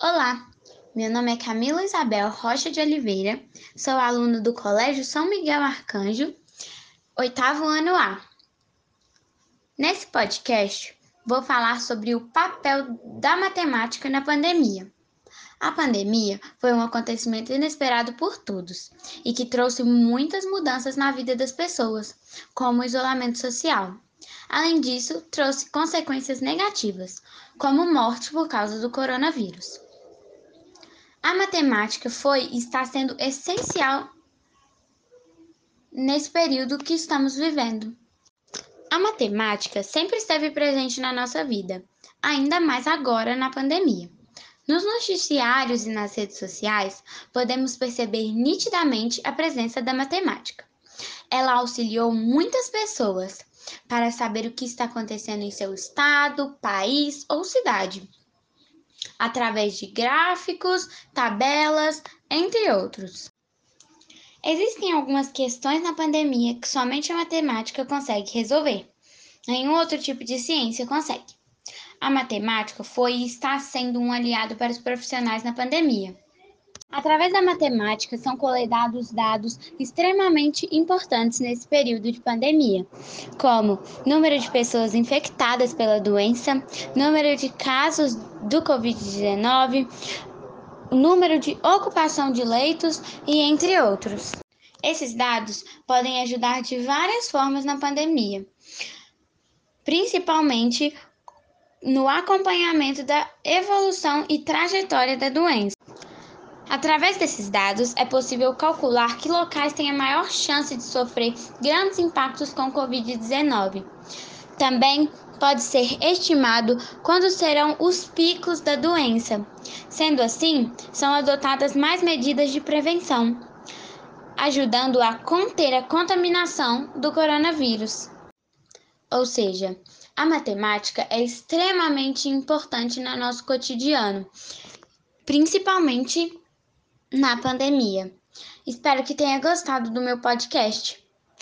Olá, meu nome é Camila Isabel Rocha de Oliveira, sou aluna do Colégio São Miguel Arcanjo, oitavo ano A. Nesse podcast, vou falar sobre o papel da matemática na pandemia. A pandemia foi um acontecimento inesperado por todos e que trouxe muitas mudanças na vida das pessoas, como o isolamento social. Além disso, trouxe consequências negativas, como morte por causa do coronavírus. A matemática foi e está sendo essencial nesse período que estamos vivendo. A matemática sempre esteve presente na nossa vida, ainda mais agora na pandemia. Nos noticiários e nas redes sociais, podemos perceber nitidamente a presença da matemática. Ela auxiliou muitas pessoas para saber o que está acontecendo em seu estado, país ou cidade através de gráficos, tabelas, entre outros. Existem algumas questões na pandemia que somente a matemática consegue resolver. Nenhum outro tipo de ciência consegue. A matemática foi e está sendo um aliado para os profissionais na pandemia. Através da matemática são coletados dados extremamente importantes nesse período de pandemia, como número de pessoas infectadas pela doença, número de casos do Covid-19, número de ocupação de leitos e entre outros. Esses dados podem ajudar de várias formas na pandemia, principalmente no acompanhamento da evolução e trajetória da doença. Através desses dados, é possível calcular que locais têm a maior chance de sofrer grandes impactos com Covid-19. Também pode ser estimado quando serão os picos da doença. Sendo assim, são adotadas mais medidas de prevenção, ajudando a conter a contaminação do coronavírus. Ou seja, a matemática é extremamente importante no nosso cotidiano, principalmente na pandemia. Espero que tenha gostado do meu podcast.